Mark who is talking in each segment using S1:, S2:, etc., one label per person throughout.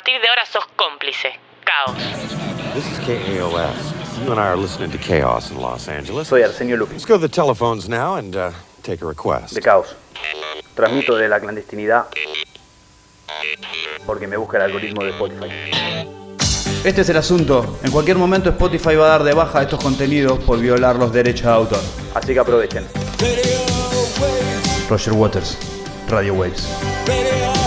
S1: partir de ahora sos cómplice. Caos.
S2: This is KAOS. You and I are listening to Chaos in Los Angeles.
S3: Soy Arsenio Lupi,
S2: Let's go to the telephones now and uh, take a request.
S3: de Caos. Transmito de la clandestinidad porque me busca el algoritmo de Spotify.
S4: Este es el asunto. En cualquier momento Spotify va a dar de baja estos contenidos por violar los derechos de autor.
S3: Así que aprovechen.
S4: Roger Waters, Radio Waves.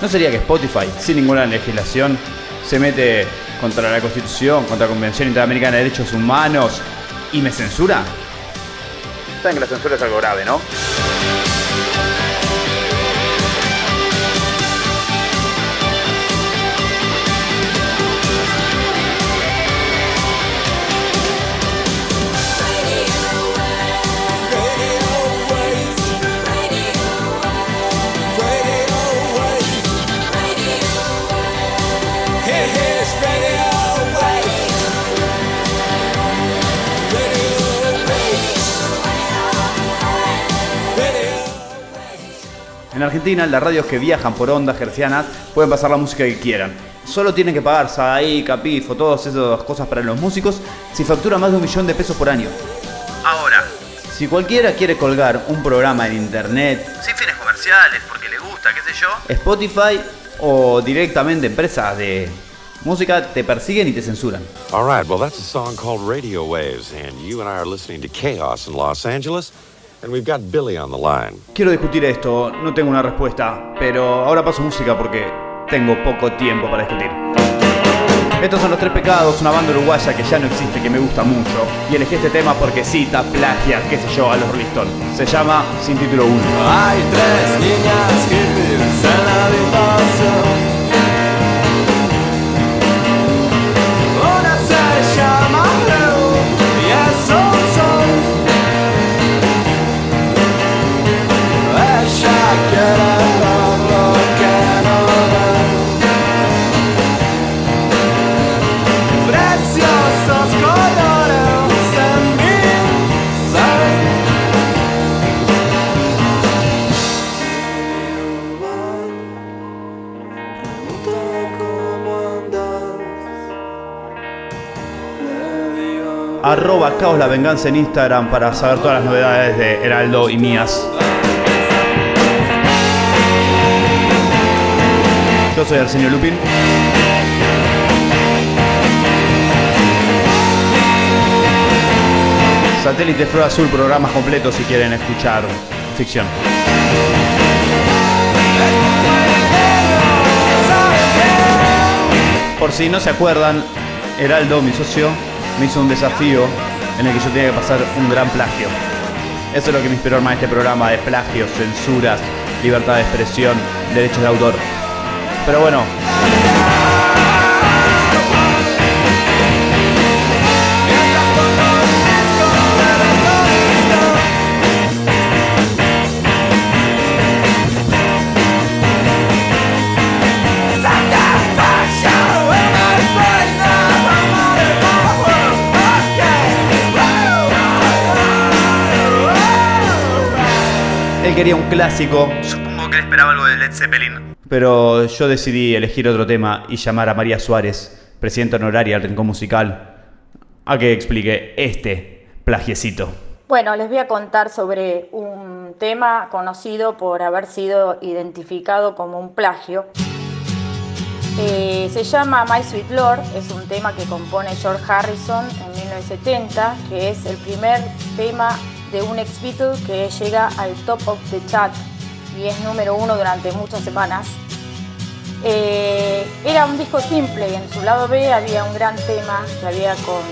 S4: ¿No sería que Spotify, sin ninguna legislación, se mete contra la Constitución, contra la Convención Interamericana de Derechos Humanos y me censura?
S3: Saben que la censura es algo grave, ¿no?
S4: En Argentina, las radios que viajan por ondas gercianas pueden pasar la música que quieran. Solo tienen que pagar SAI, Capifo, todas esas cosas para los músicos si factura más de un millón de pesos por año. Ahora, si cualquiera quiere colgar un programa en internet, sin fines comerciales, porque le gusta, qué sé yo, Spotify o directamente empresas de música te persiguen y te censuran.
S2: All right, well, that's a song called Radio Waves, and you and I are listening to Chaos in Los Angeles, and we've got Billy on the line.
S4: Quiero discutir esto, no tengo una respuesta, pero ahora paso música porque tengo poco tiempo para discutir. Estos son los tres pecados, una banda uruguaya que ya no existe, que me gusta mucho. Y elegí este tema porque cita, plagia, qué sé yo, a los Rolling Stones. Se llama Sin Título 1.
S5: Hay tres niñas hippies en la
S4: Arroba Caos la Venganza en Instagram para saber todas las novedades de Heraldo y mías.
S3: Yo soy Arsenio Lupin. Satélite Flor Azul, programas completos si quieren escuchar ficción. Por si no se acuerdan, Heraldo, mi socio, me hizo un desafío en el que yo tenía que pasar un gran plagio. Eso es lo que me inspiró armar este programa de plagios, censuras, libertad de expresión, derechos de autor. Pero bueno, quería un clásico. Supongo que él esperaba algo de Led Zeppelin. Pero yo decidí elegir otro tema y llamar a María Suárez, presidenta honoraria del Rincón Musical, a que explique este plagiecito.
S6: Bueno, les voy a contar sobre un tema conocido por haber sido identificado como un plagio. Eh, se llama My Sweet Lord, es un tema que compone George Harrison en 1970, que es el primer tema de un ex Beatle que llega al top of the chart y es número uno durante muchas semanas. Eh, era un disco simple y en su lado B había un gran tema que había, con,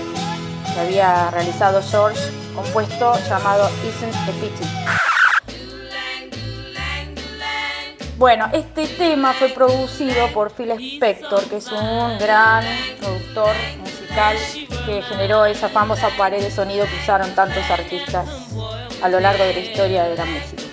S6: que había realizado George, compuesto llamado Isn't a Pity. Bueno, este tema fue producido por Phil Spector, que es un gran productor musical que generó esa famosa pared de sonido que usaron tantos artistas a lo largo de la historia de la música.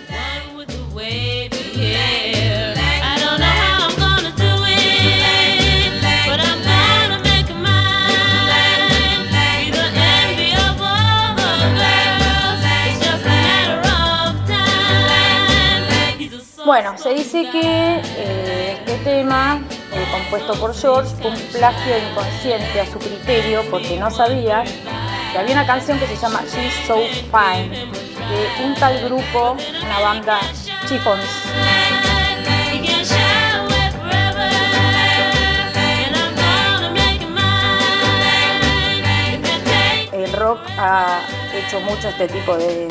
S6: Bueno, se dice que eh, este tema, eh, compuesto por George, fue un plagio inconsciente a su criterio porque no sabía que había una canción que se llama She's So Fine, de un tal grupo, una banda Chiffons. El rock ha hecho mucho este tipo de,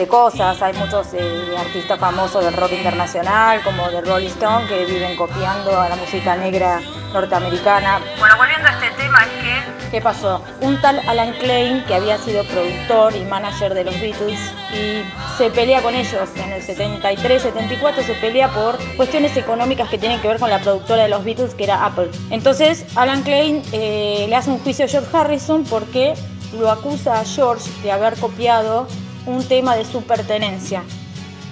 S6: de cosas. Hay muchos eh, artistas famosos del rock internacional, como de Rolling Stone, que viven copiando a la música negra norteamericana. Bueno, volviendo a este tema, es que... ¿Qué pasó? Un tal Alan Klein, que había sido productor y manager de los Beatles, y se pelea con ellos en el 73, 74, se pelea por cuestiones económicas que tienen que ver con la productora de los Beatles, que era Apple. Entonces, Alan Klein eh, le hace un juicio a George Harrison porque lo acusa a George de haber copiado un tema de su pertenencia.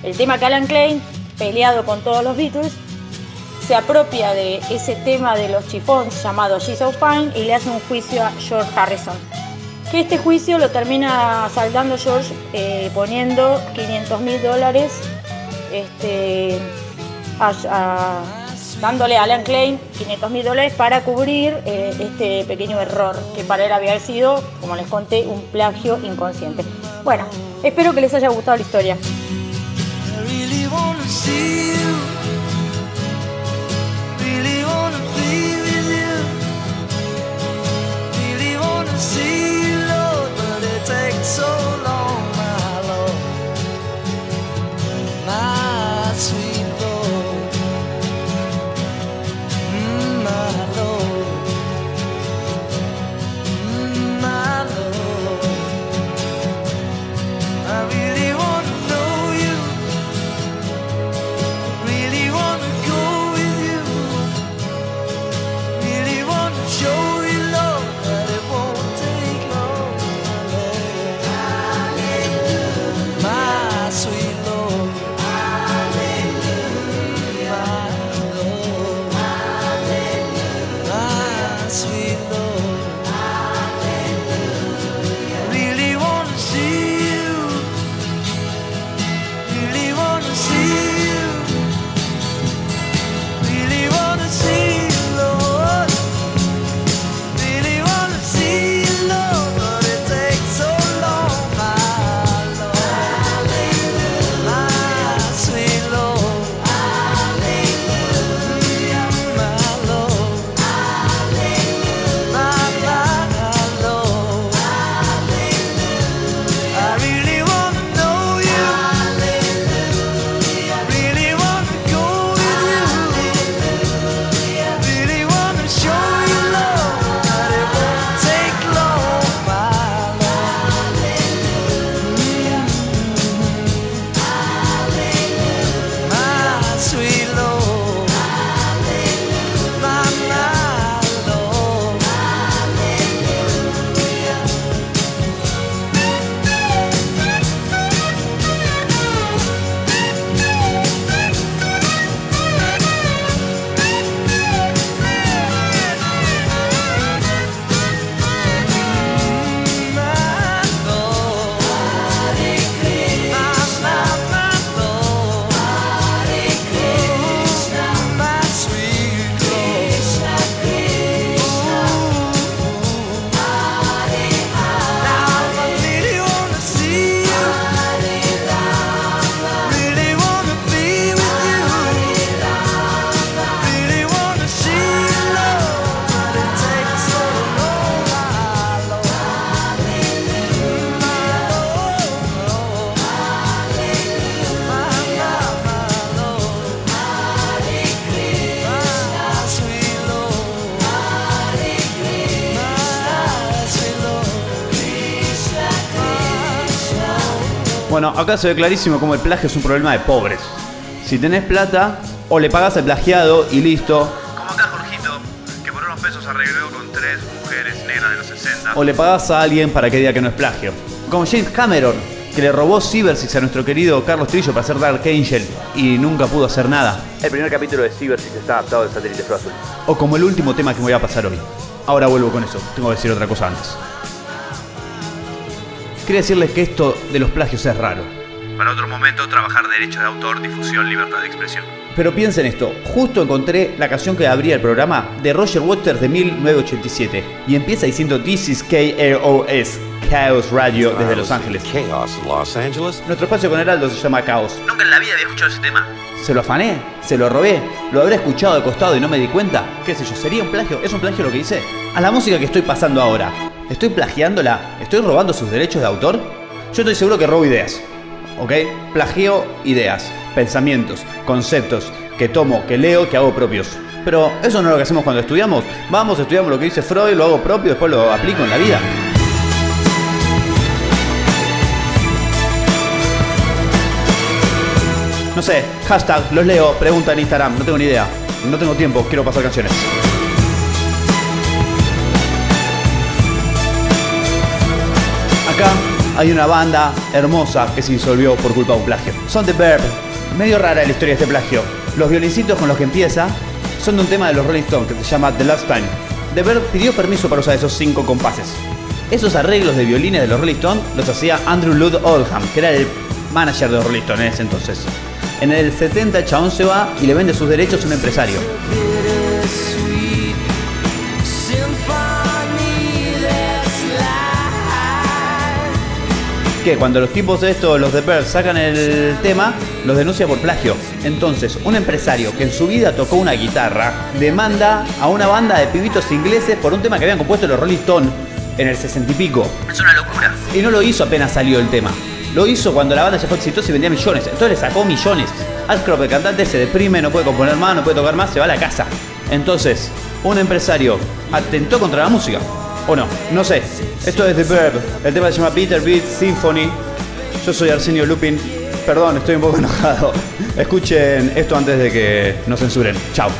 S6: El tema que Alan Klein, peleado con todos los Beatles, se apropia de ese tema de los chifons llamado She's So Fine y le hace un juicio a George Harrison. Que este juicio lo termina saldando George eh, poniendo 500 mil dólares, este, dándole a Alan Klein 500 mil dólares para cubrir eh, este pequeño error que para él había sido, como les conté, un plagio inconsciente. Bueno, espero que les haya gustado la historia.
S3: Bueno, acá se ve clarísimo cómo el plagio es un problema de pobres. Si tenés plata, o le pagás al plagiado y listo. Como acá Jorgito, que por unos pesos arregló con tres mujeres negras de los 60. O le pagás a alguien para que diga que no es plagio. Como James Cameron, que le robó Cybersix a nuestro querido Carlos Trillo para hacer Dark Angel y nunca pudo hacer nada.
S4: El primer capítulo de Cybersix está adaptado del satélite Azul.
S3: O como el último tema que me voy a pasar hoy. Ahora vuelvo con eso, tengo que decir otra cosa antes. Quería decirles que esto de los plagios es raro. Para otro momento, trabajar derechos de autor, difusión, libertad de expresión. Pero piensen esto, justo encontré la canción que abría el programa de Roger Waters de 1987 y empieza diciendo This is KROS, Chaos Radio desde Los Ángeles.
S2: Chaos Los Angeles.
S3: Nuestro espacio con Heraldo se llama Caos. Nunca en la vida había escuchado ese tema. Se lo afané, se lo robé, lo habré escuchado de costado y no me di cuenta. ¿Qué sé yo? ¿Sería un plagio? ¿Es un plagio lo que hice? A la música que estoy pasando ahora, ¿estoy plagiándola? ¿Estoy robando sus derechos de autor? Yo estoy seguro que robo ideas. ¿Ok? Plagio ideas, pensamientos, conceptos que tomo, que leo, que hago propios. Pero eso no es lo que hacemos cuando estudiamos. Vamos, estudiamos lo que dice Freud, lo hago propio, después lo aplico en la vida. No sé, hashtag, los leo, pregunta en Instagram, no tengo ni idea. No tengo tiempo, quiero pasar canciones. Acá hay una banda hermosa que se disolvió por culpa de un plagio. Son The Verb. Medio rara la historia de este plagio. Los violincitos con los que empieza son de un tema de los Rolling Stones que se llama The Last Time. The Verb pidió permiso para usar esos cinco compases. Esos arreglos de violines de los Rolling Stones los hacía Andrew Lloyd Oldham, que era el manager de los Rolling Stones en ese entonces. En el 70 el chabón se va y le vende sus derechos a un empresario. Que cuando los tipos de estos, los de Pearl, sacan el tema, los denuncia por plagio. Entonces, un empresario que en su vida tocó una guitarra demanda a una banda de pibitos ingleses por un tema que habían compuesto los Rolling Stones en el 60 y pico. Es una locura. Y no lo hizo apenas salió el tema. Lo hizo cuando la banda ya fue exitosa y vendía millones. Entonces le sacó millones. Ashcroft, el cantante, se deprime, no puede componer más, no puede tocar más, se va a la casa. Entonces, un empresario atentó contra la música. ¿O no? No sé. Esto es The Verb. El tema se llama Peter Beat Symphony. Yo soy Arsenio Lupin. Perdón, estoy un poco enojado. Escuchen esto antes de que nos censuren. Chao.